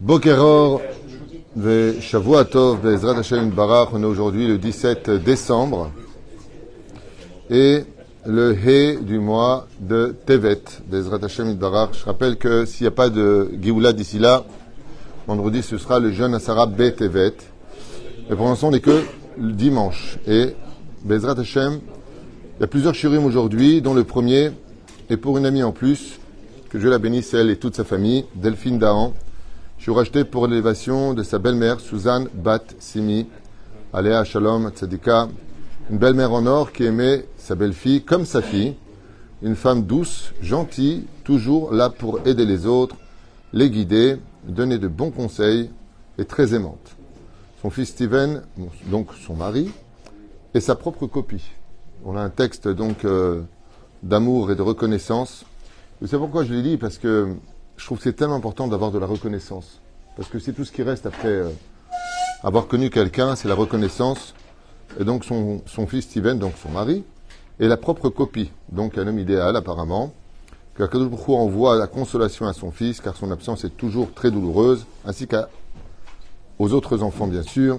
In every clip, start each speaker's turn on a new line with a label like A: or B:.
A: Bokeror ve Shavuatov Bezrat Hashem Barach. On est aujourd'hui le 17 décembre et le He du mois de Tevet Bezrat Hashem Barach. Je rappelle que s'il n'y a pas de Géoula d'ici là, vendredi ce sera le jeune Asara B Tevet. Mais pour l'instant on n'est que le dimanche et Bezrat Hashem. Il y a plusieurs shurim aujourd'hui, dont le premier est pour une amie en plus, que Dieu la bénisse elle et toute sa famille, Delphine Dahan. Je suis racheté pour l'élévation de sa belle-mère, Suzanne Bat Simi, Aléa Shalom Tzadika, une belle-mère en or qui aimait sa belle-fille comme sa fille, une femme douce, gentille, toujours là pour aider les autres, les guider, donner de bons conseils et très aimante. Son fils Steven, donc son mari, et sa propre copie. On a un texte donc euh, d'amour et de reconnaissance. Vous savez pourquoi je l'ai dit Parce que je trouve que c'est tellement important d'avoir de la reconnaissance. Parce que c'est tout ce qui reste après euh, avoir connu quelqu'un, c'est la reconnaissance. Et donc son, son fils Steven, donc son mari, et la propre copie, donc un homme idéal apparemment, que Akadosh Baruch Hu envoie la consolation à son fils, car son absence est toujours très douloureuse, ainsi qu'aux autres enfants bien sûr.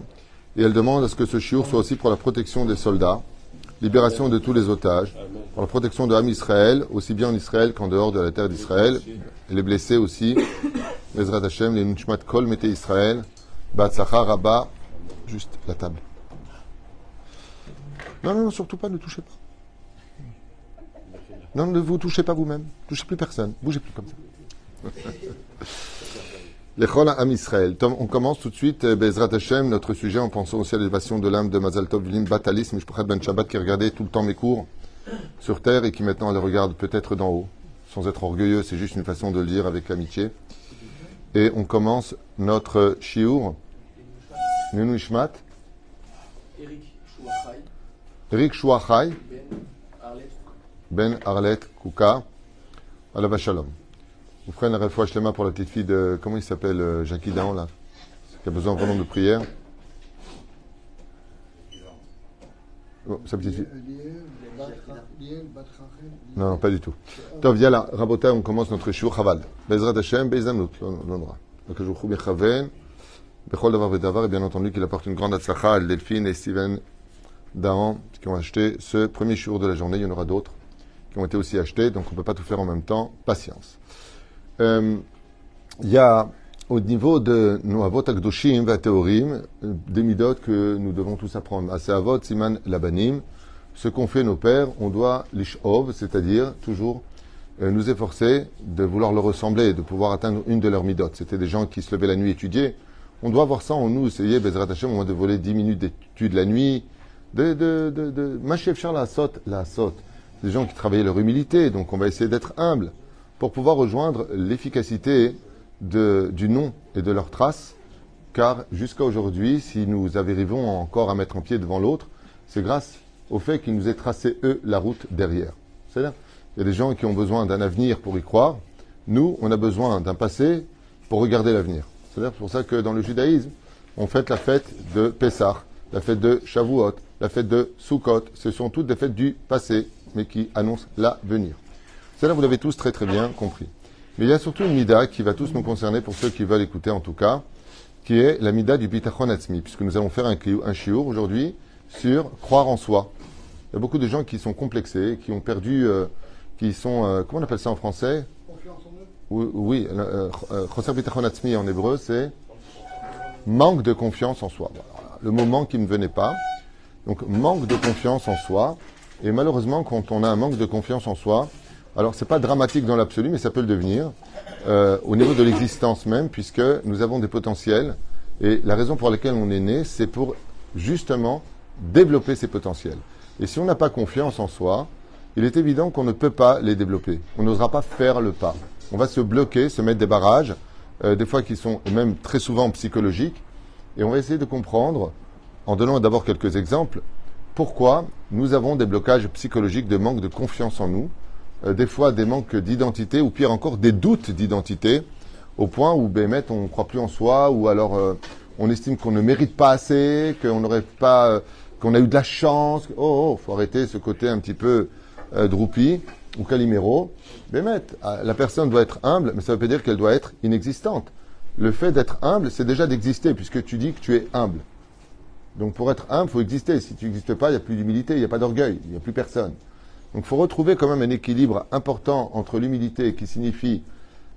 A: Et elle demande à ce que ce chiour soit aussi pour la protection des soldats, libération de tous les otages, pour la protection de l'âme Israël, aussi bien en Israël qu'en dehors de la terre d'Israël, les blessés aussi, Ezrat Hashem, les Nunchmat Kol, mettez Israël, Batzachar, Rabba, juste la table. Non, non, surtout pas, ne touchez pas. Non, ne vous touchez pas vous-même, touchez plus personne, bougez plus comme ça. Les Am Israël. On commence tout de suite, Bezrat Hashem, notre sujet, en pensant aussi à l'élévation de l'âme de Mazal Tov Lim Batalis, Mishpachat Ben Shabbat, qui regardait tout le temps mes cours sur terre et qui maintenant les regarde peut-être d'en haut, sans être orgueilleux, c'est juste une façon de le dire avec amitié. Et on commence notre shiur, Nunu Ishmat, Eric Chouachai, Ben Arlet Kouka, Alava Shalom. Vous ferez fois mains pour la petite fille de. Comment il s'appelle euh, Jackie Dahan, là Qui a besoin vraiment de prière. Oh, sa petite fille. Non, non, pas du tout. Tov, là, Rabota, on commence notre shiur Chaval. Bezrat Hashem, Beizamnut, l'endroit. Donc, je vous Bechaven, Bechol Davar Vedavar, et bien entendu qu'il apporte une grande atzlacha à Delphine et Steven Dahan, qui ont acheté ce premier shiur de la journée. Il y en aura d'autres qui ont été aussi achetés, donc on ne peut pas tout faire en même temps. Patience. Euh, il y a au niveau de nos avot akdoshim va théorim des midot que nous devons tous apprendre. À avot siman labanim, ce qu'ont fait nos pères, on doit l'ishov, c'est-à-dire toujours euh, nous efforcer de vouloir leur ressembler, de pouvoir atteindre une de leurs midot. C'était des gens qui se levaient la nuit étudier. On doit voir ça en nous, essayer, Bezrat Hashem, au moins de voler 10 minutes d'étude la nuit, de, de, de, de, la saute, la saute. Des gens qui travaillaient leur humilité, donc on va essayer d'être humble pour pouvoir rejoindre l'efficacité du nom et de leurs traces, car jusqu'à aujourd'hui, si nous arrivons encore à mettre un pied devant l'autre, c'est grâce au fait qu'ils nous aient tracé, eux, la route derrière. C'est-à-dire, il y a des gens qui ont besoin d'un avenir pour y croire. Nous, on a besoin d'un passé pour regarder l'avenir. C'est-à-dire pour ça que dans le judaïsme, on fête la fête de Pessah, la fête de Shavuot, la fête de Sukkot. Ce sont toutes des fêtes du passé, mais qui annoncent l'avenir. Cela, vous l'avez tous très très bien compris. Mais il y a surtout une mida qui va tous nous concerner, pour ceux qui veulent écouter en tout cas, qui est la mida du bitachon atzmi, puisque nous allons faire un, un shiur aujourd'hui sur croire en soi. Il y a beaucoup de gens qui sont complexés, qui ont perdu, euh, qui sont, euh, comment on appelle ça en français? Confiance en eux Oui, euh, choser bitachon atzmi en hébreu, c'est manque de confiance en soi. Le mot manque qui ne venait pas. Donc manque de confiance en soi. Et malheureusement, quand on a un manque de confiance en soi, alors, ce n'est pas dramatique dans l'absolu, mais ça peut le devenir, euh, au niveau de l'existence même, puisque nous avons des potentiels. Et la raison pour laquelle on est né, c'est pour justement développer ces potentiels. Et si on n'a pas confiance en soi, il est évident qu'on ne peut pas les développer. On n'osera pas faire le pas. On va se bloquer, se mettre des barrages, euh, des fois qui sont même très souvent psychologiques. Et on va essayer de comprendre, en donnant d'abord quelques exemples, pourquoi nous avons des blocages psychologiques de manque de confiance en nous euh, des fois des manques d'identité, ou pire encore, des doutes d'identité, au point où, Bémet, on ne croit plus en soi, ou alors euh, on estime qu'on ne mérite pas assez, qu'on n'aurait pas, euh, qu'on a eu de la chance. Oh, oh, faut arrêter ce côté un petit peu droupi. ou Calimero, Bémet, la personne doit être humble, mais ça ne veut pas dire qu'elle doit être inexistante. Le fait d'être humble, c'est déjà d'exister, puisque tu dis que tu es humble. Donc pour être humble, il faut exister. Si tu n'existes pas, il n'y a plus d'humilité, il n'y a pas d'orgueil, il n'y a plus personne. Donc il faut retrouver quand même un équilibre important entre l'humilité qui signifie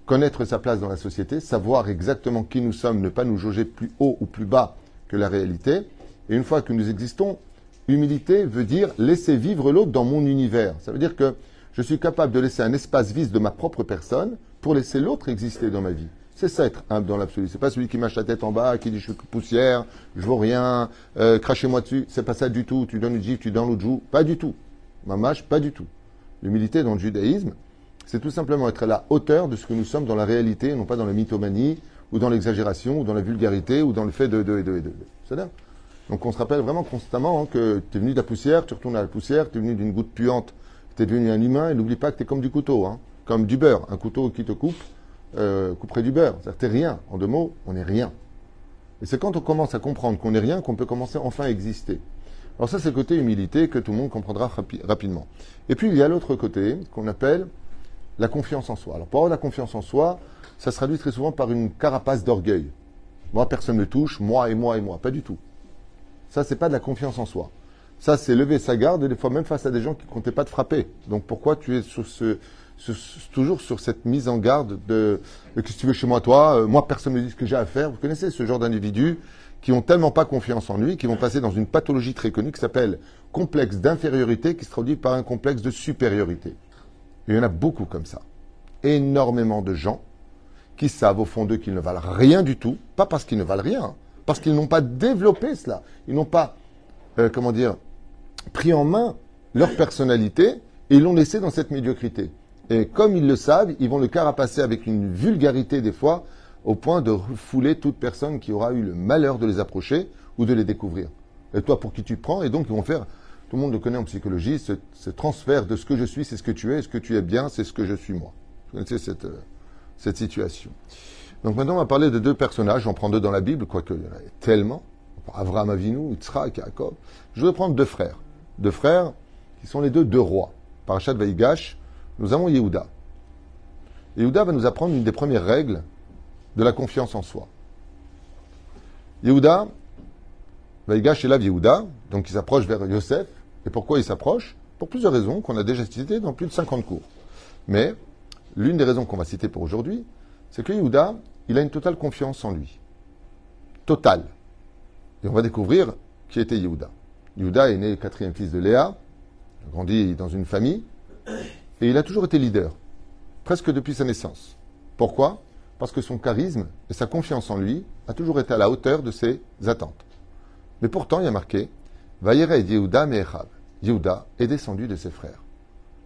A: connaître sa place dans la société, savoir exactement qui nous sommes, ne pas nous jauger plus haut ou plus bas que la réalité. Et une fois que nous existons, humilité veut dire laisser vivre l'autre dans mon univers. Ça veut dire que je suis capable de laisser un espace vide de ma propre personne pour laisser l'autre exister dans ma vie. C'est ça être humble dans l'absolu. C'est pas celui qui mâche la tête en bas, qui dit je suis poussière, je vaux rien, euh, crachez-moi dessus. C'est pas ça du tout. Tu donnes une gifle, tu donnes l'autre joue. Pas du tout. Mamache, pas du tout. L'humilité dans le judaïsme, c'est tout simplement être à la hauteur de ce que nous sommes dans la réalité, non pas dans la mythomanie, ou dans l'exagération, ou dans la vulgarité, ou dans le fait de, de, de, de. C'est Donc on se rappelle vraiment constamment hein, que tu es venu de la poussière, tu retournes à la poussière, tu es venu d'une goutte puante, tu es devenu un humain, et n'oublie pas que tu es comme du couteau, hein, comme du beurre, un couteau qui te coupe, euh, couperait du beurre. C'est-à-dire tu rien. En deux mots, on n'est rien. Et c'est quand on commence à comprendre qu'on n'est rien qu'on peut commencer enfin à exister. Alors ça, c'est le côté humilité que tout le monde comprendra rapidement. Et puis, il y a l'autre côté qu'on appelle la confiance en soi. Alors, pour avoir la confiance en soi, ça se traduit très souvent par une carapace d'orgueil. Moi, personne ne touche, moi et moi et moi. Pas du tout. Ça, c'est pas de la confiance en soi. Ça, c'est lever sa garde, et des fois même face à des gens qui ne comptaient pas te frapper. Donc, pourquoi tu es sur ce, toujours sur cette mise en garde de qu'est-ce que tu veux chez moi, toi euh, Moi, personne ne me dit ce que j'ai à faire. Vous connaissez ce genre d'individus qui ont tellement pas confiance en lui, qui vont passer dans une pathologie très connue qui s'appelle complexe d'infériorité, qui se traduit par un complexe de supériorité. il y en a beaucoup comme ça. Énormément de gens qui savent au fond d'eux qu'ils ne valent rien du tout, pas parce qu'ils ne valent rien, parce qu'ils n'ont pas développé cela. Ils n'ont pas, euh, comment dire, pris en main leur personnalité et ils l'ont laissé dans cette médiocrité. Et comme ils le savent, ils vont le carapacer avec une vulgarité des fois, au point de refouler toute personne qui aura eu le malheur de les approcher ou de les découvrir. Et toi, pour qui tu prends Et donc, ils vont faire, tout le monde le connaît en psychologie, ce, transfert de ce que je suis, c'est ce que tu es, ce que tu es bien, c'est ce que je suis moi. Vous connaissez cette, euh, cette situation. Donc maintenant, on va parler de deux personnages, j'en prends deux dans la Bible, quoique il y en a tellement. Avraham Avinu, Yitzhak, Jacob. Je vais prendre deux frères. Deux frères qui sont les deux deux rois. Parachat Vaïgash, nous avons Yehuda. Yehuda va nous apprendre une des premières règles de la confiance en soi. Yehuda, Vaïgash là Yehuda, donc il s'approche vers Yosef. Et pourquoi il s'approche? Pour plusieurs raisons qu'on a déjà citées dans plus de 50 cours. Mais l'une des raisons qu'on va citer pour aujourd'hui, c'est que Yehuda, il a une totale confiance en lui. Totale. Et on va découvrir qui était Yehuda. Yehuda est né quatrième fils de Léa, il a grandi dans une famille, et il a toujours été leader, presque depuis sa naissance. Pourquoi? Parce que son charisme et sa confiance en lui a toujours été à la hauteur de ses attentes. Mais pourtant, il y a marqué Vayered Yehuda Me'echav. Yehuda est descendu de ses frères.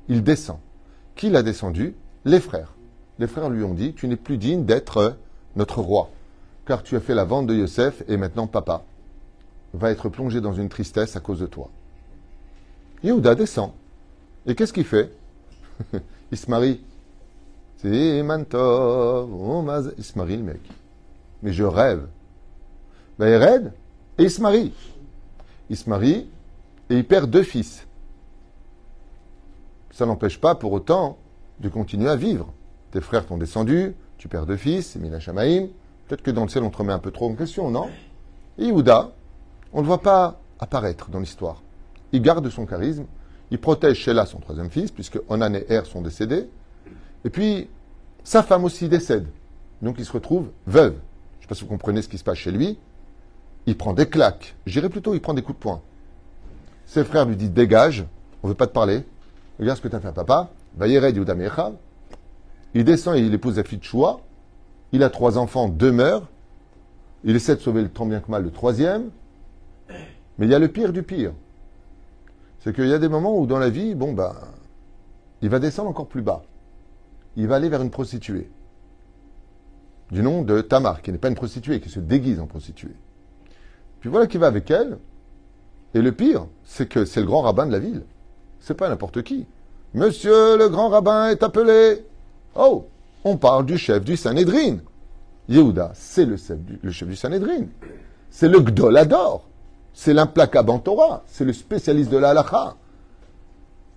A: Il descend. Qui l'a descendu Les frères. Les frères lui ont dit Tu n'es plus digne d'être notre roi, car tu as fait la vente de Yosef et maintenant papa va être plongé dans une tristesse à cause de toi. Yehuda descend. Et qu'est-ce qu'il fait? Il se marie. C'est il se marie le mec. Mais je rêve. Ben, il rêve et il se marie. Il se marie et il perd deux fils. Ça n'empêche pas pour autant de continuer à vivre. Tes frères t'ont descendu, tu perds deux fils, Mina Shamaim. Peut-être que dans le ciel, on te remet un peu trop en question, non? Et Yehuda, on ne le voit pas apparaître dans l'histoire. Il garde son charisme, il protège Sheila, son troisième fils, puisque Onan et Er sont décédés. Et puis, sa femme aussi décède. Donc il se retrouve veuve. Je ne sais pas si vous comprenez ce qui se passe chez lui. Il prend des claques. J'irais plutôt, il prend des coups de poing. Ses frères lui disent Dégage, on ne veut pas te parler. Regarde ce que tu as fait à papa. Il descend et il épouse la fille de Choua. Il a trois enfants, deux meurent. Il essaie de sauver le tant bien que mal le troisième. Mais il y a le pire du pire c'est qu'il y a des moments où dans la vie, bon, ben, il va descendre encore plus bas. Il va aller vers une prostituée. Du nom de Tamar, qui n'est pas une prostituée, qui se déguise en prostituée. Puis voilà qu'il va avec elle. Et le pire, c'est que c'est le grand rabbin de la ville. C'est pas n'importe qui. Monsieur le grand rabbin est appelé. Oh, on parle du chef du Sanhedrin. Yehuda, c'est le, chef du Sanhedrin. C'est le Gdolador c'est l'implacable en Torah, c'est le spécialiste de la halakha.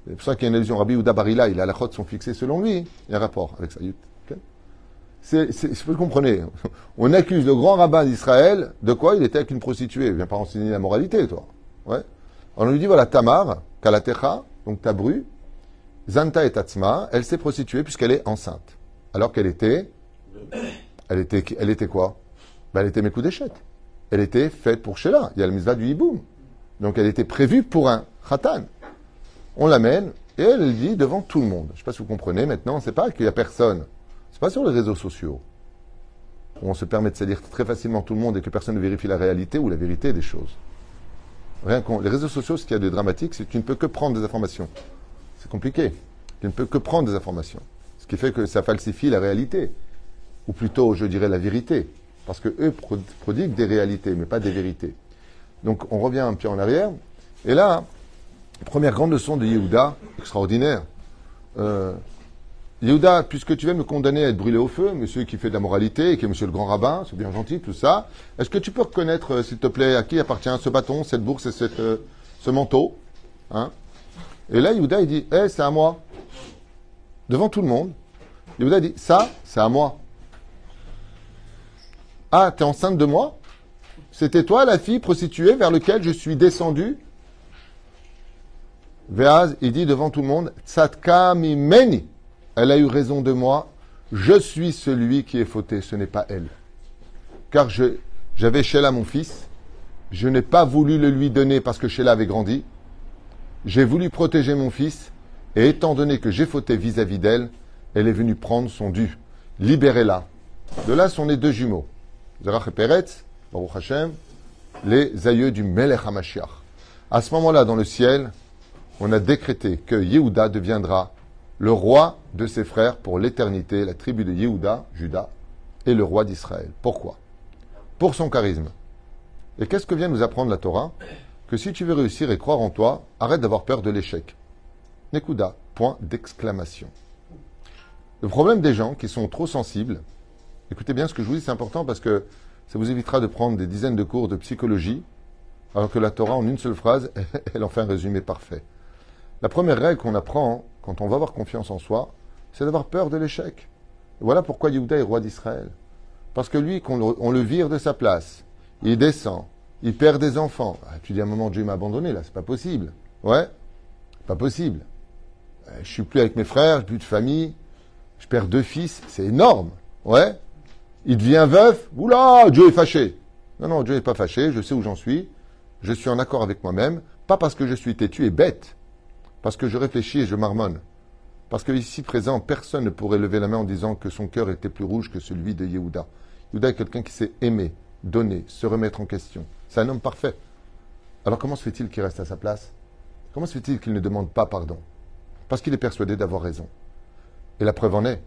A: C'est pour ça qu'il y a une allusion. Rabbi Yehuda Barila, il a la sont fixées selon lui. Il y a un rapport avec ça. C'est, vous comprenez. On accuse le grand rabbin d'Israël de quoi? Il était avec une prostituée. Il vient pas enseigner la moralité, toi. Ouais. On lui dit voilà, Tamar, Kalatecha, donc Tabru, Zanta et Tatsma, elle s'est prostituée puisqu'elle est enceinte. Alors qu'elle était. Elle était, elle était quoi? Ben, Elle était mes coups d'échec. Elle était faite pour Sheila. Il y a le misva du hiboum. Donc elle était prévue pour un khatan. On l'amène et elle dit devant tout le monde. Je ne sais pas si vous comprenez maintenant, c'est pas qu'il n'y a personne. C'est pas sur les réseaux sociaux on se permet de salir très facilement tout le monde et que personne ne vérifie la réalité ou la vérité des choses. Rien les réseaux sociaux, ce qu'il y a de dramatique, c'est que tu ne peux que prendre des informations. C'est compliqué. Tu ne peux que prendre des informations. Ce qui fait que ça falsifie la réalité. Ou plutôt, je dirais, la vérité. Parce que eux prodiguent des réalités, mais pas des vérités. Donc on revient un pied en arrière. Et là, première grande leçon de Yehuda, extraordinaire. Euh, Yehuda, puisque tu veux me condamner à être brûlé au feu, monsieur qui fait de la moralité, qui est monsieur le grand rabbin, c'est bien gentil, tout ça, est-ce que tu peux reconnaître, euh, s'il te plaît, à qui appartient ce bâton, cette bourse et euh, ce manteau hein? Et là, Yehuda, il dit, eh, c'est à moi. Devant tout le monde. Yehuda dit, ça, c'est à moi. Ah, t'es enceinte de moi? C'était toi la fille prostituée vers laquelle je suis descendu Veaz, il dit devant tout le monde, Tsatka meni. Elle a eu raison de moi. Je suis celui qui est fauté, ce n'est pas elle. Car j'avais Sheila mon fils. Je n'ai pas voulu le lui donner parce que Sheila avait grandi. J'ai voulu protéger mon fils. Et étant donné que j'ai fauté vis-à-vis d'elle, elle est venue prendre son dû. Libérez-la. De là sont les deux jumeaux. Zerach et Peretz, Baruch Hashem, les aïeux du Melech HaMashiach. À ce moment-là, dans le ciel, on a décrété que Yehuda deviendra le roi de ses frères pour l'éternité, la tribu de Yehuda, Judas, et le roi d'Israël. Pourquoi? Pour son charisme. Et qu'est-ce que vient nous apprendre la Torah? Que si tu veux réussir et croire en toi, arrête d'avoir peur de l'échec. Nekuda, point d'exclamation. Le problème des gens qui sont trop sensibles, écoutez bien ce que je vous dis, c'est important parce que ça vous évitera de prendre des dizaines de cours de psychologie, alors que la Torah, en une seule phrase, elle en fait un résumé parfait. La première règle qu'on apprend quand on va avoir confiance en soi, c'est d'avoir peur de l'échec. Voilà pourquoi Yehuda est roi d'Israël. Parce que lui, on le, vire de sa place, il descend, il perd des enfants. Ah, tu dis à un moment, Dieu m'a abandonné, là, c'est pas possible. Ouais, pas possible. Euh, je suis plus avec mes frères, j'ai plus de famille, je perds deux fils, c'est énorme. Ouais. Il devient veuf, oula, Dieu est fâché. Non, non, Dieu n'est pas fâché, je sais où j'en suis, je suis en accord avec moi-même, pas parce que je suis têtu et bête, parce que je réfléchis et je marmonne. Parce qu'ici présent, personne ne pourrait lever la main en disant que son cœur était plus rouge que celui de Yehuda. Yehuda est quelqu'un qui sait aimer, donner, se remettre en question. C'est un homme parfait. Alors comment se fait-il qu'il reste à sa place? Comment se fait-il qu'il ne demande pas pardon? Parce qu'il est persuadé d'avoir raison. Et la preuve en est,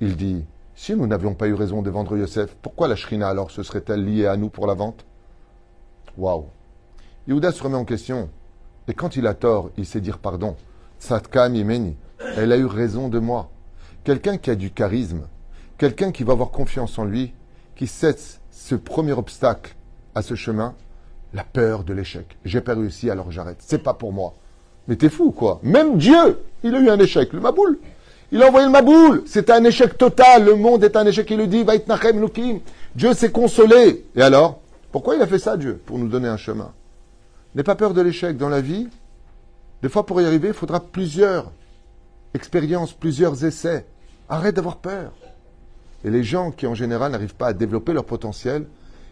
A: il dit, si nous n'avions pas eu raison de vendre Yosef, pourquoi la Shrina alors se serait-elle liée à nous pour la vente? Waouh Yehuda se remet en question. Et quand il a tort, il sait dire pardon. Satka Mimeni, elle a eu raison de moi. Quelqu'un qui a du charisme, quelqu'un qui va avoir confiance en lui, qui cesse ce premier obstacle à ce chemin, la peur de l'échec. J'ai pas réussi, alors j'arrête. C'est pas pour moi. Mais t'es fou, quoi. Même Dieu, il a eu un échec. Le Maboul. Il a envoyé le Maboul. C'était un échec total. Le monde est un échec. Il le dit, Vaitnachem Lukim. Dieu s'est consolé. Et alors? Pourquoi il a fait ça, Dieu? Pour nous donner un chemin. N'aie pas peur de l'échec dans la vie. Des fois, pour y arriver, il faudra plusieurs expériences, plusieurs essais. Arrête d'avoir peur. Et les gens qui, en général, n'arrivent pas à développer leur potentiel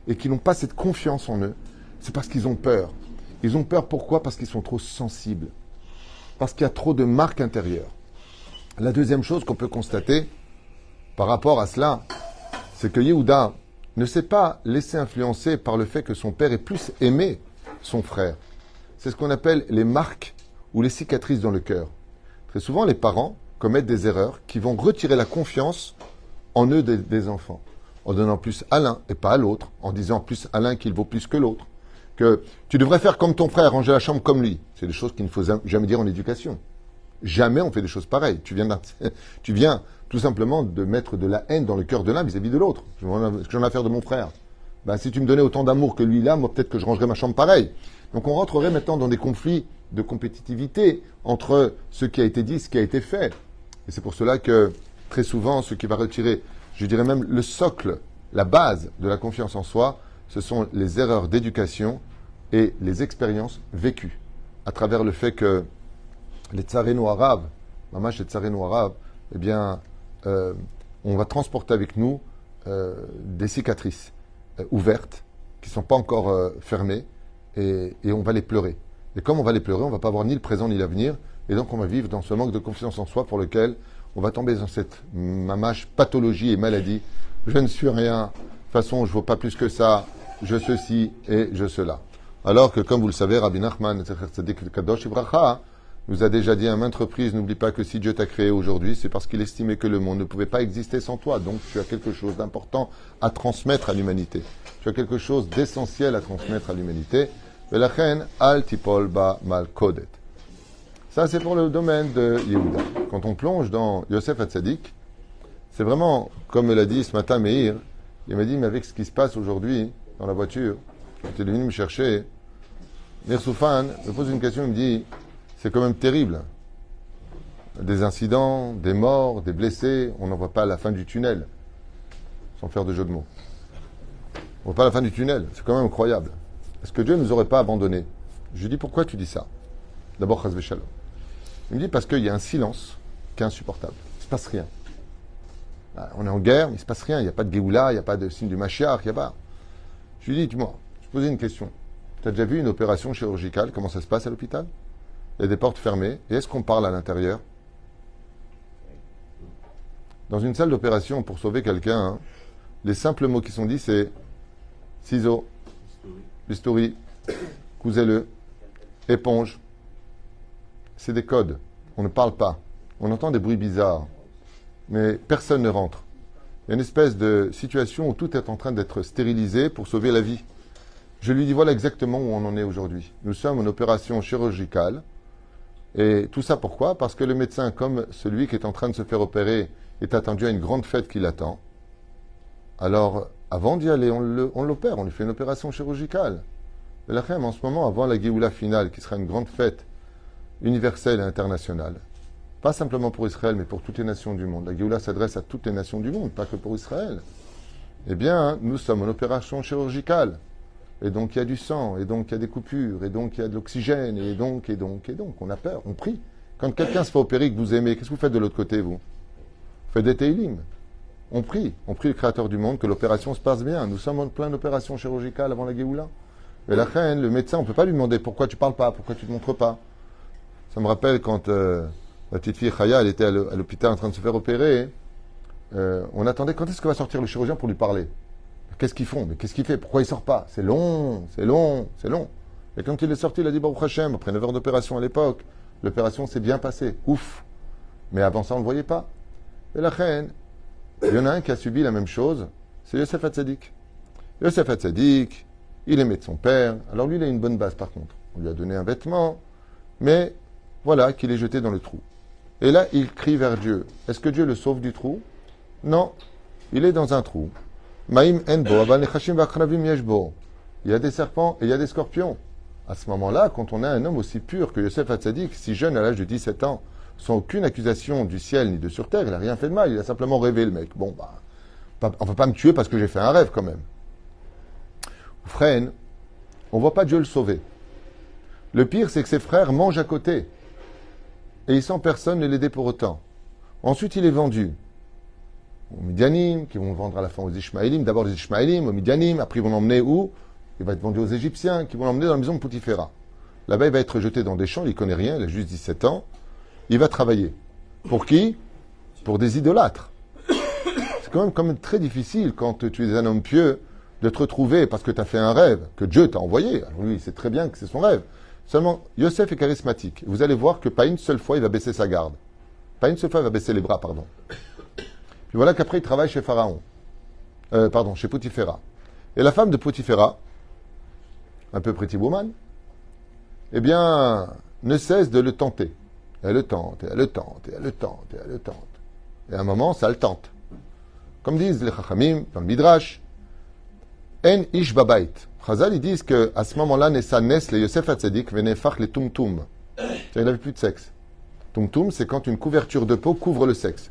A: et qui n'ont pas cette confiance en eux, c'est parce qu'ils ont peur. Ils ont peur pourquoi? Parce qu'ils sont trop sensibles. Parce qu'il y a trop de marques intérieures. La deuxième chose qu'on peut constater par rapport à cela, c'est que Yehuda ne s'est pas laissé influencer par le fait que son père est plus aimé son frère. C'est ce qu'on appelle les marques ou les cicatrices dans le cœur. Très souvent, les parents commettent des erreurs qui vont retirer la confiance en eux des, enfants, en donnant plus à l'un et pas à l'autre, en disant plus à l'un qu'il vaut plus que l'autre, que tu devrais faire comme ton frère, ranger la chambre comme lui. C'est des choses qu'il ne faut jamais dire en éducation. Jamais on fait des choses pareilles. Tu viens, tu viens tout simplement de mettre de la haine dans le cœur de l'un vis-à-vis de l'autre. J'en ai affaire de mon frère. Ben, si tu me donnais autant d'amour que lui là, moi peut-être que je rangerais ma chambre pareil. Donc on rentrerait maintenant dans des conflits de compétitivité entre ce qui a été dit et ce qui a été fait. Et c'est pour cela que très souvent, ce qui va retirer, je dirais même le socle, la base de la confiance en soi, ce sont les erreurs d'éducation et les expériences vécues à travers le fait que les tsaréno arabes, mamash les tsaréno arabes, eh bien, euh, on va transporter avec nous euh, des cicatrices ouvertes qui ne sont pas encore fermées et, on va les pleurer. Et comme on va les pleurer, on ne va pas avoir ni le présent ni l'avenir et donc on va vivre dans ce manque de confiance en soi pour lequel on va tomber dans cette mamache pathologie et maladie. Je ne suis rien. De toute façon, je ne vaux pas plus que ça. Je ceci et je cela. Alors que, comme vous le savez, Rabbi Nachman, Kadosh Ibracha, nous a déjà dit à maintes reprises, n'oublie pas que si Dieu t'a créé aujourd'hui, c'est parce qu'il estimait que le monde ne pouvait pas exister sans toi. Donc tu as quelque chose d'important à transmettre à l'humanité. Tu as quelque chose d'essentiel à transmettre à l'humanité. Ça, c'est pour le domaine de Yehuda. Quand on plonge dans Yosef Hatzadik, c'est vraiment, comme me l'a dit ce matin Meir, il m'a dit, mais avec ce qui se passe aujourd'hui dans la voiture, quand il est venu me chercher, Meir Soufan me pose une question, il me dit, c'est quand même terrible. Des incidents, des morts, des blessés, on n'en voit pas la fin du tunnel, sans faire de jeu de mots. On ne voit pas la fin du tunnel, c'est quand même incroyable. Est-ce que Dieu ne nous aurait pas abandonnés? Je lui dis, pourquoi tu dis ça? D'abord, Chazvé. Il me dit parce qu'il y a un silence qui est insupportable. Il ne se passe rien. Ah, on est en guerre, mais il ne se passe rien. Il n'y a pas de Géoula, il n'y a pas de signe du Machiach, il n'y a pas. Je lui dis, dis-moi, je posais une question. Tu as déjà vu une opération chirurgicale? Comment ça se passe à l'hôpital? Il y a des portes fermées. Et est-ce qu'on parle à l'intérieur Dans une salle d'opération, pour sauver quelqu'un, hein, les simples mots qui sont dits, c'est ciseaux, bistouri, cousez-le, éponge, c'est des codes. On ne parle pas. On entend des bruits bizarres. Mais personne ne rentre. Il y a une espèce de situation où tout est en train d'être stérilisé pour sauver la vie. Je lui dis voilà exactement où on en est aujourd'hui. Nous sommes en opération chirurgicale. Et tout ça pourquoi? Parce que le médecin, comme celui qui est en train de se faire opérer, est attendu à une grande fête qui l'attend. Alors, avant d'y aller, on l'opère, on, lui fait une opération chirurgicale. Et la en ce moment, avant la Géoula finale, qui sera une grande fête, universelle et internationale. Pas simplement pour Israël, mais pour toutes les nations du monde. La Géoula s'adresse à toutes les nations du monde, pas que pour Israël. Eh bien, nous sommes en opération chirurgicale. Et donc il y a du sang, et donc il y a des coupures, et donc il y a de l'oxygène, et donc, et donc, et donc. On a peur, on prie. Quand quelqu'un se fait opérer que vous aimez, qu'est-ce que vous faites de l'autre côté, vous? Vous faites des teilim. On prie. On prie le Créateur du monde que l'opération se passe bien. Nous sommes en pleine opération chirurgicale avant la Géoula. Et la reine, le médecin, on ne peut pas lui demander pourquoi tu parles pas, pourquoi tu ne montres pas. Ça me rappelle quand euh, la petite fille Chaya, elle était à l'hôpital en train de se faire opérer. Euh, on attendait quand est-ce que va sortir le chirurgien pour lui parler? Qu'est-ce qu'ils font? Mais qu'est-ce qu'il fait? Pourquoi il sort pas? C'est long, c'est long, c'est long. Et quand il est sorti, il a dit Baruch Hashem, après 9 heures d'opération à l'époque, l'opération s'est bien passée. Ouf Mais avant ça, on ne le voyait pas. Et la reine, il y en a un qui a subi la même chose, c'est Yosef Hatzadik. Yosef Hatzadik, il aimait de son père. Alors lui, il a une bonne base par contre. On lui a donné un vêtement, mais voilà qu'il est jeté dans le trou. Et là, il crie vers Dieu. Est-ce que Dieu le sauve du trou? Non. Il est dans un trou. Maïm enbo, Il y a des serpents et il y a des scorpions. À ce moment-là, quand on a un homme aussi pur que Yosef Hatzadik, si jeune à l'âge de 17 ans, sans aucune accusation du ciel ni de sur terre, il n'a rien fait de mal, il a simplement rêvé le mec. Bon, bah, on ne va pas me tuer parce que j'ai fait un rêve quand même. Freine, on ne voit pas Dieu le sauver. Le pire, c'est que ses frères mangent à côté et il sent personne ne l'aider pour autant. Ensuite, il est vendu aux Midianim, qui vont vendre à la fin aux Ishmaélim. D'abord les Ishmaélim, aux Midianim, après ils vont l'emmener où? Il va être vendu aux Égyptiens, qui vont l'emmener dans la maison de Poutifera. Là-bas, il va être jeté dans des champs, il ne connaît rien, il a juste 17 ans. Il va travailler. Pour qui? Pour des idolâtres. C'est quand même, quand même très difficile quand tu es un homme pieux de te retrouver parce que tu as fait un rêve que Dieu t'a envoyé. Lui, il sait très bien que c'est son rêve. Seulement, Yosef est charismatique. Vous allez voir que pas une seule fois il va baisser sa garde. Pas une seule fois il va baisser les bras, pardon. Puis voilà qu'après il travaille chez Pharaon. Euh, pardon, chez Potiphera. Et la femme de Potiphera, un peu pretty woman, eh bien, ne cesse de le tenter. Elle le tente, elle le tente, elle le tente, elle le tente. Et à un moment, ça le tente. Comme disent les Chachamim dans le Midrash, En ish babait. Chazal, ils disent qu'à ce moment-là, Nessa Nes, le Yosef Hatzadik, fach le tumtum. Il n'avait plus de sexe. Tumtum, c'est quand une couverture de peau couvre le sexe.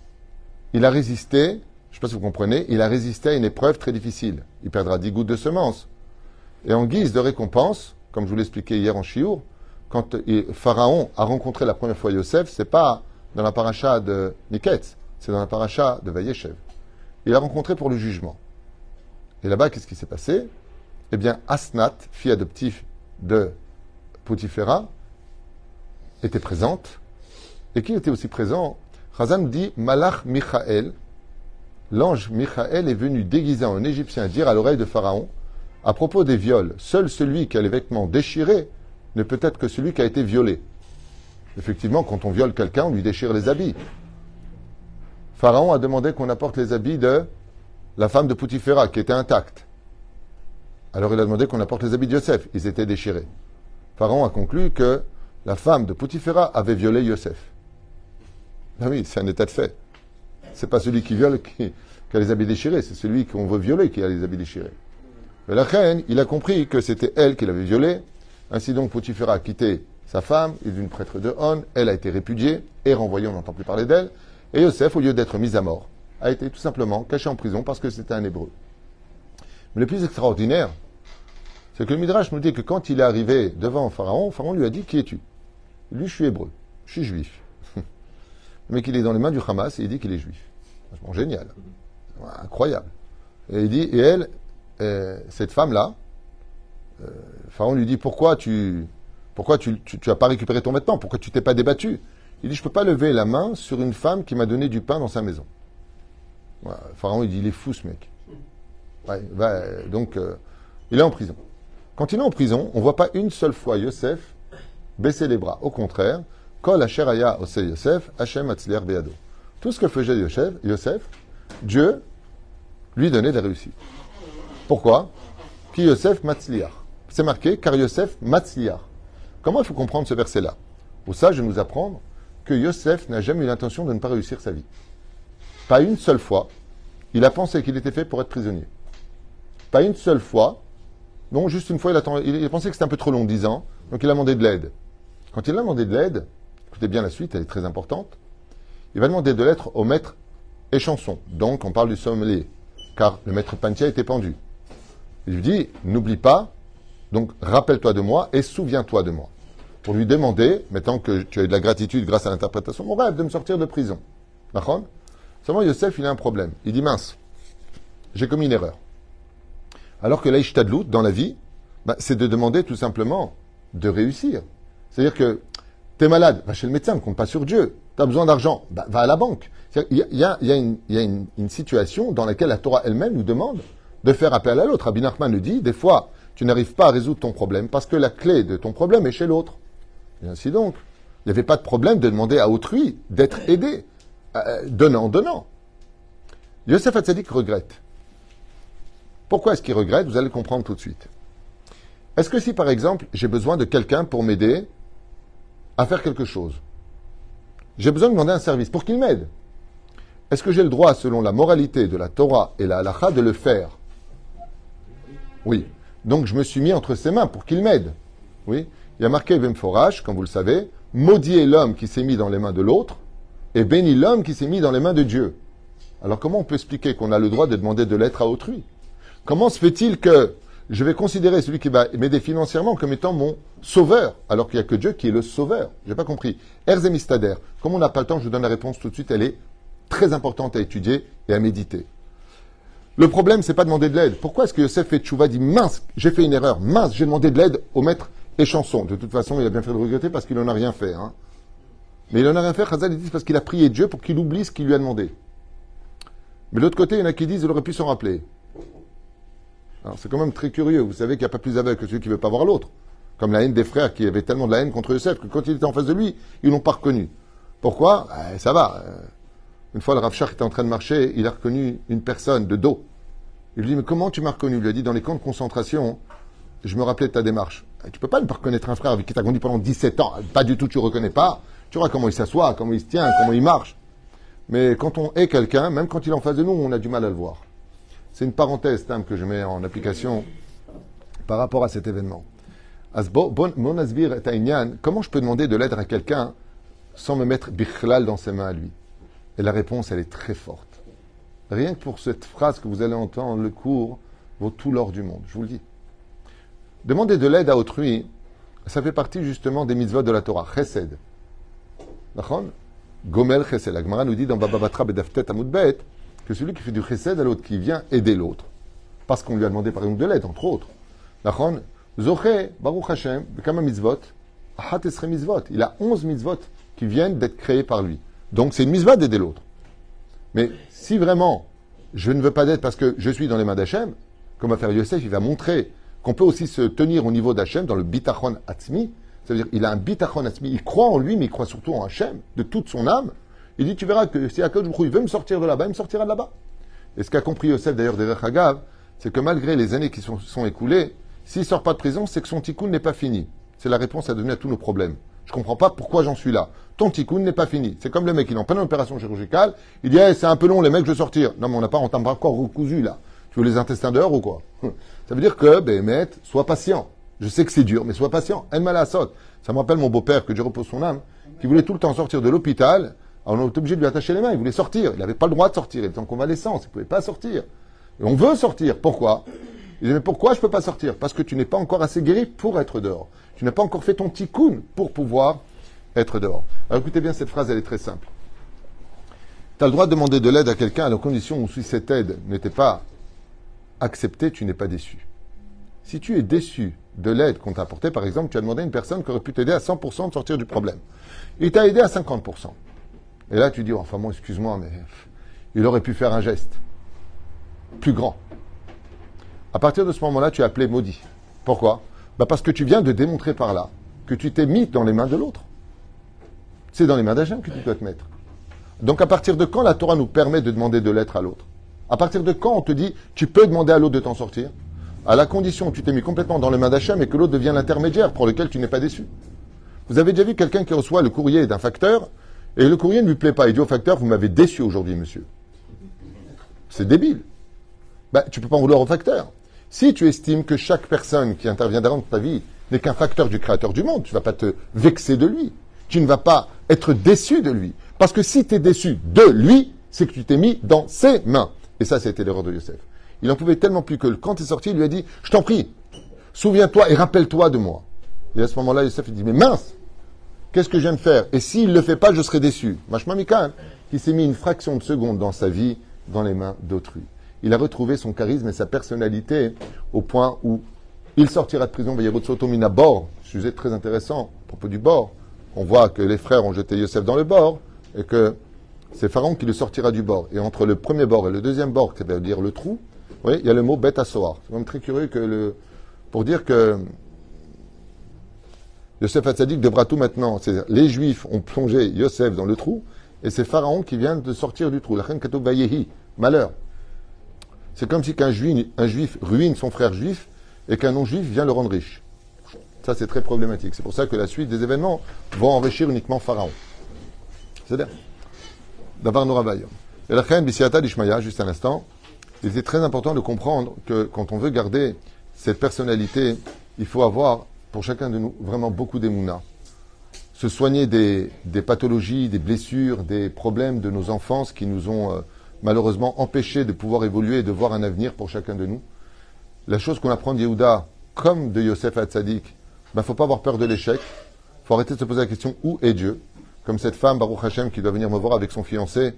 A: Il a résisté, je ne sais pas si vous comprenez, il a résisté à une épreuve très difficile. Il perdra 10 gouttes de semences. Et en guise de récompense, comme je vous l'expliquais hier en Chiour, quand Pharaon a rencontré la première fois Yosef, c'est pas dans la paracha de Niketz, c'est dans la paracha de Vayeshev. Il l'a rencontré pour le jugement. Et là-bas, qu'est-ce qui s'est passé? Eh bien, Asnat, fille adoptive de Poutifera, était présente. Et qui était aussi présent? Nous dit Malach Michael, l'ange Michael est venu déguisé en Égyptien dire à l'oreille de Pharaon à propos des viols, seul celui qui a les vêtements déchirés ne peut être que celui qui a été violé. Effectivement, quand on viole quelqu'un, on lui déchire les habits. Pharaon a demandé qu'on apporte les habits de la femme de Poutifera, qui était intacte. Alors il a demandé qu'on apporte les habits de Yosef. Ils étaient déchirés. Pharaon a conclu que la femme de Poutifera avait violé Yosef. Ah oui, c'est un état de fait. C'est pas celui qui viole qui, a les habits déchirés, c'est celui qu'on veut violer qui a les habits déchirés. Mais la reine, il a compris que c'était elle qui l'avait violé. Ainsi donc, Poutifera a quitté sa femme, il est une prêtre de On, elle a été répudiée et renvoyée, on n'entend plus parler d'elle. Et Yosef, au lieu d'être mis à mort, a été tout simplement caché en prison parce que c'était un hébreu. Mais le plus extraordinaire, c'est que le Midrash nous dit que quand il est arrivé devant Pharaon, Pharaon lui a dit Qui es-tu? Lui, je suis hébreu, je suis juif. Mais qu'il est dans les mains du Hamas et il dit qu'il est juif. Franchement, génial. Incroyable. Et il dit Et elle, euh, cette femme-là, euh, Pharaon lui dit Pourquoi tu pourquoi tu n'as pas récupéré ton vêtement? Pourquoi tu t'es pas débattu? Il dit Je ne peux pas lever la main sur une femme qui m'a donné du pain dans sa maison. Pharaon, il dit, il est fou ce mec. donc, euh, il est en prison. Quand il est en prison, on ne voit pas une seule fois Yosef baisser les bras. Au contraire, Kol Yosef, Hashem Beado. Tout ce que faisait Yosef, Dieu lui donnait des réussites. Pourquoi? Qui Yosef Matzliar. C'est marqué, car Yosef Matzliar. Comment il faut comprendre ce verset-là? Pour ça, je vais nous apprendre que Yosef n'a jamais eu l'intention de ne pas réussir sa vie. Pas une seule fois, il a pensé qu'il était fait pour être prisonnier. Pas une seule fois, non, juste une fois, il a, il a pensé que c'était un peu trop long, dix ans, donc il a demandé de l'aide. Quand il a demandé de l'aide, écoutez bien la suite, elle est très importante, il va demander de l'aide au maître échanson. Donc on parle du sommelier, car le maître Pantia était pendu. Il lui dit, n'oublie pas, donc rappelle-toi de moi et souviens-toi de moi. Pour lui demander, maintenant que tu as eu de la gratitude grâce à l'interprétation, mon rêve de me sortir de prison. D'accord Seulement, Yosef, il a un problème. Il dit mince, j'ai commis une erreur. Alors que l'Aïchtadlout, dans la vie, bah, c'est de demander tout simplement de réussir. C'est-à-dire que tu es malade, va chez le médecin, ne compte pas sur Dieu. Tu as besoin d'argent, bah, va à la banque. Il y a, une, situation dans laquelle la Torah elle-même nous demande de faire appel à l'autre. Abin Nachman nous dit, des fois, tu n'arrives pas à résoudre ton problème parce que la clé de ton problème est chez l'autre. Et ainsi donc, il n'y avait pas de problème de demander à autrui d'être aidé. Euh, donnant, donnant. Yosef Hatzadik regrette. Pourquoi est-ce qu'il regrette? Vous allez le comprendre tout de suite. Est-ce que si, par exemple, j'ai besoin de quelqu'un pour m'aider à faire quelque chose, j'ai besoin de demander un service pour qu'il m'aide, est-ce que j'ai le droit, selon la moralité de la Torah et la halacha, de le faire? Oui. Donc je me suis mis entre ses mains pour qu'il m'aide. Oui. Il y a marqué Forage, comme vous le savez, maudit l'homme qui s'est mis dans les mains de l'autre, et béni l'homme qui s'est mis dans les mains de Dieu. Alors comment on peut expliquer qu'on a le droit de demander de l'être à autrui? Comment se fait-il que je vais considérer celui qui va m'aider financièrement comme étant mon sauveur, alors qu'il n'y a que Dieu qui est le sauveur J'ai pas compris. Erzemistader, comme on n'a pas le temps, je vous donne la réponse tout de suite, elle est très importante à étudier et à méditer. Le problème, c'est pas demander de l'aide. Pourquoi est-ce que Yosef fait tchouva dit mince, j'ai fait une erreur, mince, j'ai demandé de l'aide au maître et chanson. De toute façon, il a bien fait de regretter parce qu'il n'en a rien fait. Hein. Mais il n'en a rien fait, Chazal, dit parce qu'il a prié Dieu pour qu'il oublie ce qu'il lui a demandé. Mais de l'autre côté, il y en a qui disent, il aurait pu s'en rappeler. Alors c'est quand même très curieux. Vous savez qu'il n'y a pas plus aveugle que celui qui ne veut pas voir l'autre. Comme la haine des frères qui avaient tellement de la haine contre Yosef que quand il était en face de lui, ils l'ont pas reconnu. Pourquoi? Eh, Ça va. Euh, Une fois, le Rav Shach était en train de marcher, il a reconnu une personne de dos. Il lui dit, mais comment tu m'as reconnu? Il lui a dit, dans les camps de concentration, je me rappelais de ta démarche. Eh, Tu peux pas ne pas reconnaître un frère avec qui tu as grandi pendant 17 ans. Pas du tout, tu reconnais pas. Tu vois comment il s'assoit, comment il se tient, comment il marche. Mais quand on est quelqu'un, même quand il est en face de nous, on a du mal à le voir. C'est une parenthèse, que je mets en application par rapport à cet événement. Comment je peux demander de l'aide à quelqu'un sans me mettre bichlal dans ses mains à lui? Et la réponse, elle est très forte. Rien que pour cette phrase que vous allez entendre, le cours vaut tout l'or du monde, je vous le dis. Demander de l'aide à autrui, ça fait partie justement des mitzvot de la Torah, chesed. Gomel chesed. La Gemara nous dit dans Baba Batra Bedaftet Amudbet que celui qui fait du chesed à l'autre, qui vient aider l'autre, parce qu'on lui a demandé par exemple de l'aide, entre autres. D'accord Zoché, Baruch Hashem, mitzvot, Ahat esre mitzvot. Il a 11 mitzvot qui viennent d'être créés par lui. Donc c'est une mitzvah d'aider l'autre. Mais si vraiment je ne veux pas d'aide parce que je suis dans les mains d'Hachem, comme va faire Yosef, il va montrer qu'on peut aussi se tenir au niveau d'Hachem dans le bitachon atzmi. Ça veut dire qu'il a un bitachon atzmi. Il croit en lui, mais il croit surtout en Hachem, de toute son âme. Il dit, tu verras que si Akadosh il veut me sortir de là-bas, il me sortira de là-bas. Et ce qu'a compris Yosef d'ailleurs des Hagav, c'est que malgré les années qui sont, sont écoulées, s'il sort pas de prison, c'est que son tikkun n'est pas fini. C'est la réponse à donner à tous nos problèmes. Je comprends pas pourquoi j'en suis là. Ton tikkun n'est pas fini. C'est comme le mec, il est en pleine opération chirurgicale. Il dit, Eh, c'est un peu long, les mecs, je veux sortir. Non, mais on n'a pas, on t'a encore recousu, là. Tu veux les intestins dehors ou quoi? Ça veut dire que, Béhémet, sois patient. Je sais que c'est dur, mais sois patient. El malasot. Ça me rappelle mon beau-père, que Dieu repose son âme, qui voulait tout le temps sortir de l'hôpital. Alors on est obligé de lui attacher les mains. Il voulait sortir. Il n'avait pas le droit de sortir. Il était en convalescence. Il ne pouvait pas sortir. On veut sortir. Pourquoi? Il dit, mais pourquoi je ne peux pas sortir? Parce que tu n'es pas encore assez guéri pour être dehors. Tu n'as pas encore fait ton tikkun pour pouvoir être dehors. Alors écoutez bien, cette phrase, elle est très simple. Tu as le droit de demander de l'aide à quelqu'un à la condition où si cette aide n'était pas acceptée, tu n'es pas déçu. Si tu es déçu de l'aide qu'on t'a apportée, par exemple, tu as demandé à une personne qui aurait pu t'aider à 100% de sortir du problème. Il t'a aidé à 50%. Et là, tu dis, enfin bon, excuse-moi, mais il aurait pu faire un geste plus grand. À partir de ce moment-là, tu es appelé maudit. Pourquoi? Bah Parce que tu viens de démontrer par là que tu t'es mis dans les mains de l'autre. C'est dans les mains d'Hachem que tu dois te mettre. Donc à partir de quand la Torah nous permet de demander de l'être à l'autre? À partir de quand on te dit, tu peux demander à l'autre de t'en sortir? À la condition où tu t'es mis complètement dans les mains d'Hachem et que l'autre devient l'intermédiaire pour lequel tu n'es pas déçu. Vous avez déjà vu quelqu'un qui reçoit le courrier d'un facteur et le courrier ne lui plaît pas. Il dit au facteur, vous m'avez déçu aujourd'hui, monsieur. C'est débile. Ben, tu peux pas en vouloir au facteur. Si tu estimes que chaque personne qui interviendra dans ta vie n'est qu'un facteur du créateur du monde, tu ne vas pas te vexer de lui. Tu ne vas pas être déçu de lui. Parce que si tu es déçu de lui, c'est que tu t'es mis dans ses mains. Et ça, c'était l'erreur de Yosef. Il en pouvait tellement plus que quand il est sorti, il lui a dit, je t'en prie, souviens-toi et rappelle-toi de moi. Et à ce moment-là, Yosef, dit, mais mince, qu'est-ce que de faire? Et s'il ne le fait pas, je serai déçu. Machma Mikan, qui s'est mis une fraction de seconde dans sa vie dans les mains d'autrui. Il a retrouvé son charisme et sa personnalité au point où il sortira de prison, Sotomina bord, sujet très intéressant à propos du bord. On voit que les frères ont jeté Yosef dans le bord et que c'est Pharaon qui le sortira du bord. Et entre le premier bord et le deuxième bord, qui veut dire le trou, vous voyez, il y a le mot bête à soar. C'est même très curieux que le, pour dire que Yosef Hatzadik devra tout maintenant. Les Juifs ont plongé Yosef dans le trou et c'est Pharaon qui vient de sortir du trou. La malheur. C'est comme si juif, un juif ruine son frère juif et qu'un non-juif vient le rendre riche. Ça, c'est très problématique. C'est pour ça que la suite des événements vont enrichir uniquement Pharaon. C'est-à-dire, d'avoir nos. Et la reine Bissiata d'Ishmaïa, juste un instant, il était très important de comprendre que quand on veut garder cette personnalité, il faut avoir, pour chacun de nous, vraiment beaucoup d'émouna. Se soigner des, des, pathologies, des blessures, des problèmes de nos enfances qui nous ont euh, malheureusement empêchés de pouvoir évoluer et de voir un avenir pour chacun de nous. La chose qu'on apprend de Yehuda, comme de Yosef Hatzadik, il ben, ne faut pas avoir peur de l'échec. Il faut arrêter de se poser la question où est Dieu? Comme cette femme, Baruch Hashem, qui doit venir me voir avec son fiancé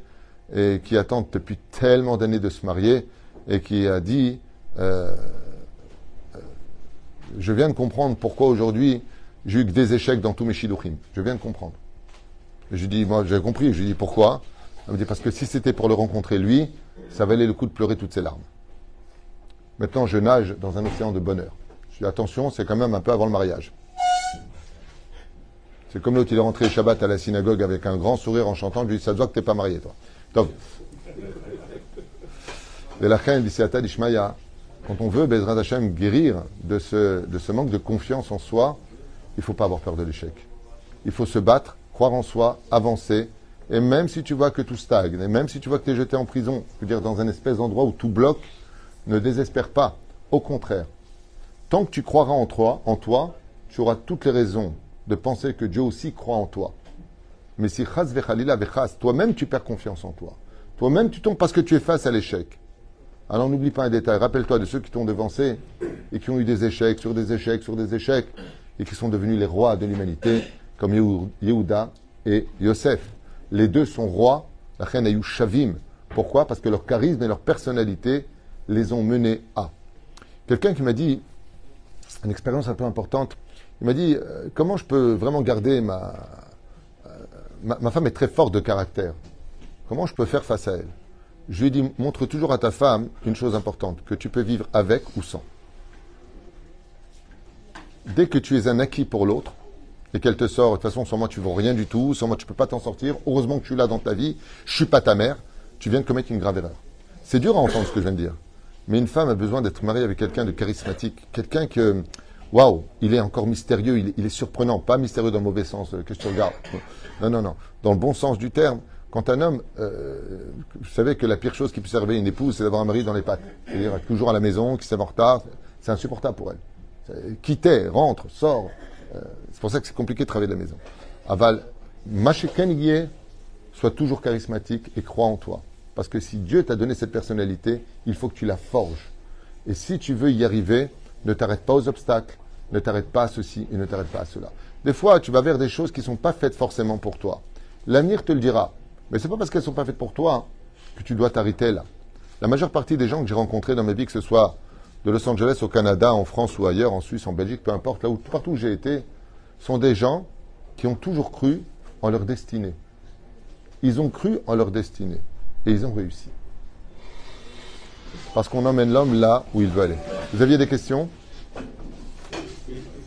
A: et qui attend depuis tellement d'années de se marier et qui a dit euh, Je viens de comprendre pourquoi aujourd'hui j'ai eu que des échecs dans tous mes shiduchim. Je viens de comprendre. Et je dis Moi, j'ai compris. Je lui dis Pourquoi? Elle me dit Parce que si c'était pour le rencontrer lui, ça valait le coup de pleurer toutes ses larmes. Maintenant, je nage dans un océan de bonheur. Je dis Attention, c'est quand même un peu avant le mariage. C'est comme l'autre, il est rentré Shabbat à la synagogue avec un grand sourire en chantant. Je lui dis, ça te voit que t'es pas marié, toi. Et la d'Ishmaya, quand on veut, Bezrat Hashem, guérir de ce, de ce manque de confiance en soi, il ne faut pas avoir peur de l'échec. Il faut se battre, croire en soi, avancer. Et même si tu vois que tout stagne, et même si tu vois que tu es jeté en prison, je veux dire dans un espèce d'endroit où tout bloque, ne désespère pas. Au contraire, tant que tu croiras en toi, en toi, tu auras toutes les raisons de penser que Dieu aussi croit en toi. Mais si chas toi-même tu perds confiance en toi. Toi-même tu tombes parce que tu es face à l'échec. Alors n'oublie pas un détail. Rappelle-toi de ceux qui t'ont devancé et qui ont eu des échecs sur des échecs sur des échecs et qui sont devenus les rois de l'humanité, comme Yehuda et Yosef. Les deux sont rois. La reine a eu Shavim. Pourquoi? Parce que leur charisme et leur personnalité les ont menés à. Quelqu'un qui m'a dit, une expérience un peu importante, il m'a dit, euh, comment je peux vraiment garder euh, ma... Ma femme est très forte de caractère. Comment je peux faire face à elle? Je lui dit, montre toujours à ta femme une chose importante, que tu peux vivre avec ou sans. Dès que tu es un acquis pour l'autre, et qu'elle te sort, de toute façon, sans moi tu vaux rien du tout, sans moi tu ne peux pas t'en sortir, heureusement que tu es là dans ta vie, je suis pas ta mère, tu viens de commettre une grave erreur. C'est dur à entendre ce que je viens de dire. Mais une femme a besoin d'être mariée avec quelqu'un de charismatique, quelqu'un que, waouh, il est encore mystérieux, il, est surprenant, pas mystérieux dans le mauvais sens, euh, que tu regardes. Non, non, non. Dans le bon sens du terme, quand un homme, euh, vous savez que la pire chose qui puisse arriver à une épouse, c'est d'avoir un mari dans les pattes. C'est-à-dire toujours à la maison, qui s'est en retard, c'est insupportable pour elle. Quitter, rentre, sort. Euh, c'est pour ça que c'est compliqué de travailler de la maison. Aval, Machekanigier, sois toujours charismatique et crois en toi. Parce que si Dieu t'a donné cette personnalité, il faut que tu la forges. Et si tu veux y arriver, ne t'arrête pas aux obstacles, ne t'arrête pas à ceci et ne t'arrête pas à cela. Des fois, tu vas vers des choses qui ne sont pas faites forcément pour toi. L'avenir te le dira. Mais ce n'est pas parce qu'elles ne sont pas faites pour toi que tu dois t'arrêter là. La majeure partie des gens que j'ai rencontrés dans ma vie, que ce soit de Los Angeles au Canada, en France ou ailleurs, en Suisse, en Belgique, peu importe, là où partout où j'ai été, sont des gens qui ont toujours cru en leur destinée. Ils ont cru en leur destinée. Et ils ont réussi. Parce qu'on emmène l'homme là où il veut aller. Vous aviez des questions?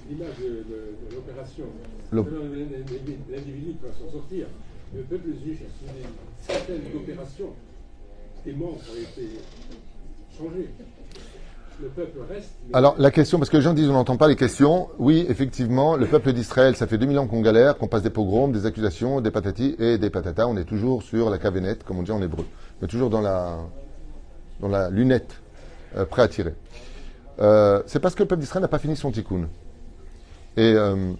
B: L'image de, l'opération. L'individu va s'en sortir. Le peuple juif a certaines opérations. Des membres ont été changés. Le peuple reste.
A: Alors, la question, parce que les gens disent on n'entend pas les questions. Oui, effectivement, le peuple d'Israël, ça fait 2000 ans qu'on galère, qu'on passe des pogroms, des accusations, des patatis et des patatas. On est toujours sur la cavenette, comme on dit en hébreu. On est toujours dans la, dans la lunette, euh, prêt à tirer. Euh, c'est parce que le peuple d'Israël n'a pas fini son tikkun. Et euh,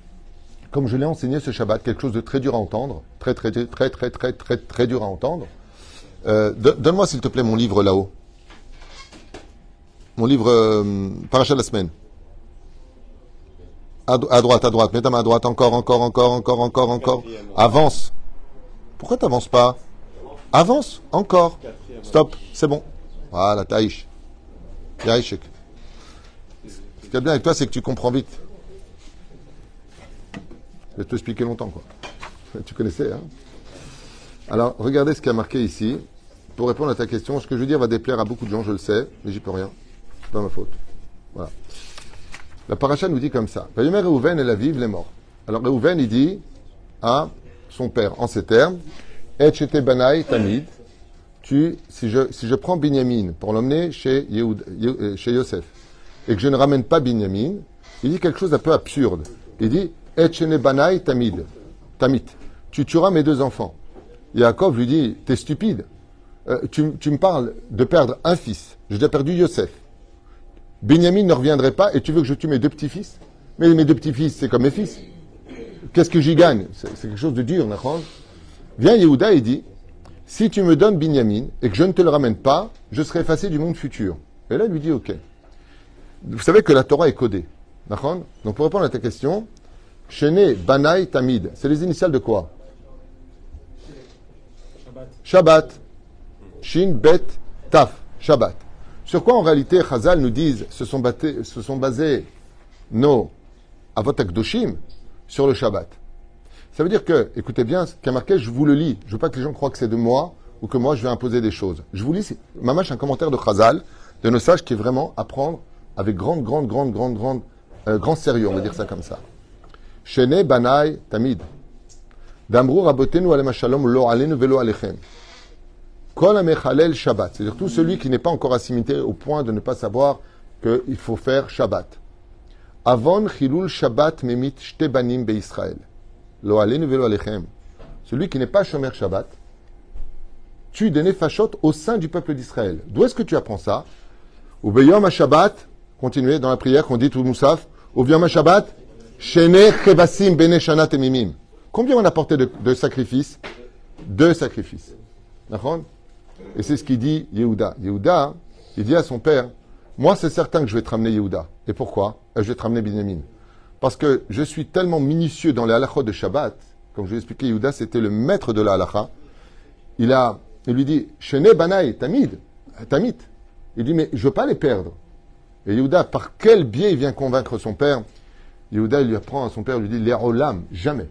A: comme je l'ai enseigné ce Shabbat, quelque chose de très dur à entendre, très très très très très très très, très dur à entendre. Donne-moi s'il te plaît mon livre là-haut mon livre euh, Parachat de la semaine. À, droite, à droite, mets ta main à droite, encore, encore, encore, encore, encore, encore. Avance. Pourquoi t'avances pas? Avance, encore. Stop, c'est bon. Voilà, taïch. Yaïchek. Ce qui est bien avec toi, c'est que tu comprends vite. Je vais te expliquer longtemps, quoi. Tu connaissais, hein Alors, regardez ce qui a marqué ici. Pour répondre à ta question, ce que je veux dire va déplaire à beaucoup de gens, je le sais, mais j'y peux rien pas ma faute. Voilà. La paracha nous dit comme ça. Reuven et la vive les morts. Alors Reuven, il dit à son père en ces termes Et banai tamid. Tu, si je, si je prends Binyamin pour l'emmener chez, euh, chez Yosef et que je ne ramène pas Binyamin, il dit quelque chose d'un peu absurde. Il dit Et banai tamid. Tamit. Tu tueras mes deux enfants. Yaakov lui dit T'es stupide. Euh, tu, me parles de perdre un fils. J'ai déjà perdu Yosef. Benjamin ne reviendrait pas et tu veux que je tue mes deux petits-fils? Mais mes deux petits-fils, c'est comme mes fils. Qu'est-ce que j'y gagne? C'est quelque chose de dur, d'accord Viens Yehuda et dit Si tu me donnes Binyamin et que je ne te le ramène pas, je serai effacé du monde futur. Et là, il lui dit Ok. Vous savez que la Torah est codée. Donc, pour répondre à ta question, Shene, Banai, Tamid, c'est les initiales de quoi Shabbat. Shin, Bet, Taf. Shabbat. Sur quoi en réalité Chazal nous disent se sont, basés nos Avot Akdoshim sur le Shabbat. Ça veut dire que, écoutez bien, ce je vous le lis. Je veux pas que les gens croient que c'est de moi ou que moi je vais imposer des choses. Je vous lis, mamache, un commentaire de Chazal, de nos sages qui est vraiment à prendre avec grande, grande, grande, grande, grande, euh, grand sérieux, on va dire ça comme ça. Shene Banai Tamid. Damrou rabotenu alem shalom lo alenu velo alechem. Kol amechalel Shabbat. C'est-à-dire tout celui qui n'est pas encore assimilé au point de ne pas savoir qu'il faut faire Shabbat. Avon chilul Shabbat memit shte banim be Israël. Lo alenu velo alechem. Celui qui n'est pas Shomer Shabbat tue des nefashot au sein du peuple d'Israël. D'où est-ce que tu apprends ça? Ou beyom Shabbat, continuez dans la prière qu'on dit tout Moussaf, ou beyom Shabbat, Combien on a porté de, sacrifices? Deux sacrifices. Et c'est ce qu'il dit Yehuda. Yehuda, il dit à son père, moi c'est certain que je vais te ramener Yehuda. Et pourquoi? Euh, Je vais te ramener Binyamin. Parce que je suis tellement minutieux dans les halachot de Shabbat, comme je l'ai expliqué, Yehuda c'était le maître de la halacha. Il a, il lui dit, Shene Banaï, Tamid, Tamit. Il dit, mais je veux pas les perdre. Et Yehuda, par quel biais il vient convaincre son père Yehuda, lui apprend à son père, lui dit, les olam, jamais.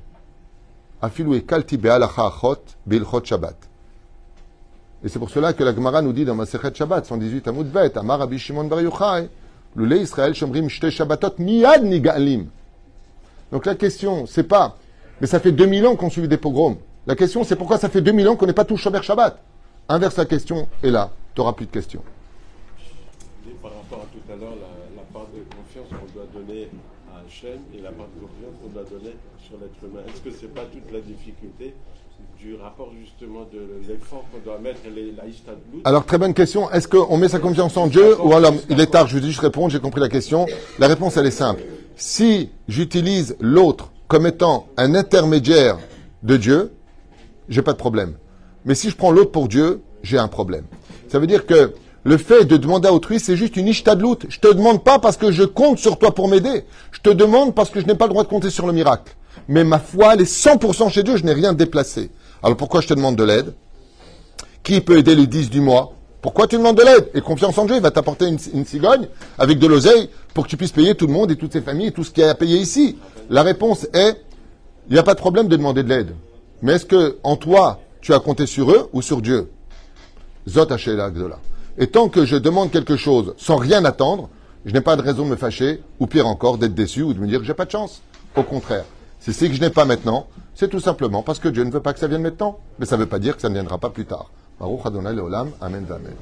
A: Et c'est pour cela que la Gemara nous dit dans Masechet Shabbat, 118 Amoud Bet, Amar Rabbi Shimon Bar Yochai, Lulei Israël Shomrim Shte Shabbatot Miyad Nigalim. Donc la question, c'est pas, mais ça fait 2000 ans qu'on suit des pogroms. La question, c'est pourquoi ça fait 2000 ans qu'on n'est pas tous Shomer Shabbat? Inverse la question, et là, tu n'auras plus de questions.
C: Par rapport à tout à l'heure, la, la part de confiance qu'on doit donner et la part qu'on doit donner sur l'être humain. Est-ce que c'est pas toute la difficulté du rapport justement de l'effort qu'on doit mettre
A: Alors, très bonne question. Est-ce qu'on met sa confiance en Dieu ou l'homme Il est tard, je vous dis, je réponds, j'ai compris la question. La réponse, elle est simple. Si j'utilise l'autre comme étant un intermédiaire de Dieu, j'ai pas de problème. Mais si je prends l'autre pour Dieu, j'ai un problème. Ça veut dire que le fait de demander à autrui, c'est juste une ishtadlout. Je te demande pas parce que je compte sur toi pour m'aider. Je te demande parce que je n'ai pas le droit de compter sur le miracle. Mais ma foi, elle est 100% chez Dieu, je n'ai rien déplacé. Alors pourquoi je te demande de l'aide? Qui peut aider les 10 du mois? Pourquoi tu demandes de l'aide? Et confiance en Dieu, il va t'apporter une, cigogne avec de l'oseille pour que tu puisses payer tout le monde et toutes ses familles et tout ce qu'il y a à payer ici. La réponse est, il n'y a pas de problème de demander de l'aide. Mais est-ce que en toi, tu as compté sur eux ou sur Dieu? Zot. Et tant que je demande quelque chose sans rien attendre, je n'ai pas de raison de me fâcher, ou pire encore, d'être déçu ou de me dire que j'ai pas de chance. Au contraire. Si c'est que je n'ai pas maintenant, c'est tout simplement parce que Dieu ne veut pas que ça vienne maintenant. Mais ça ne veut pas dire que ça ne viendra pas plus tard. Baruch Adonai Leolam. Amen. Amen.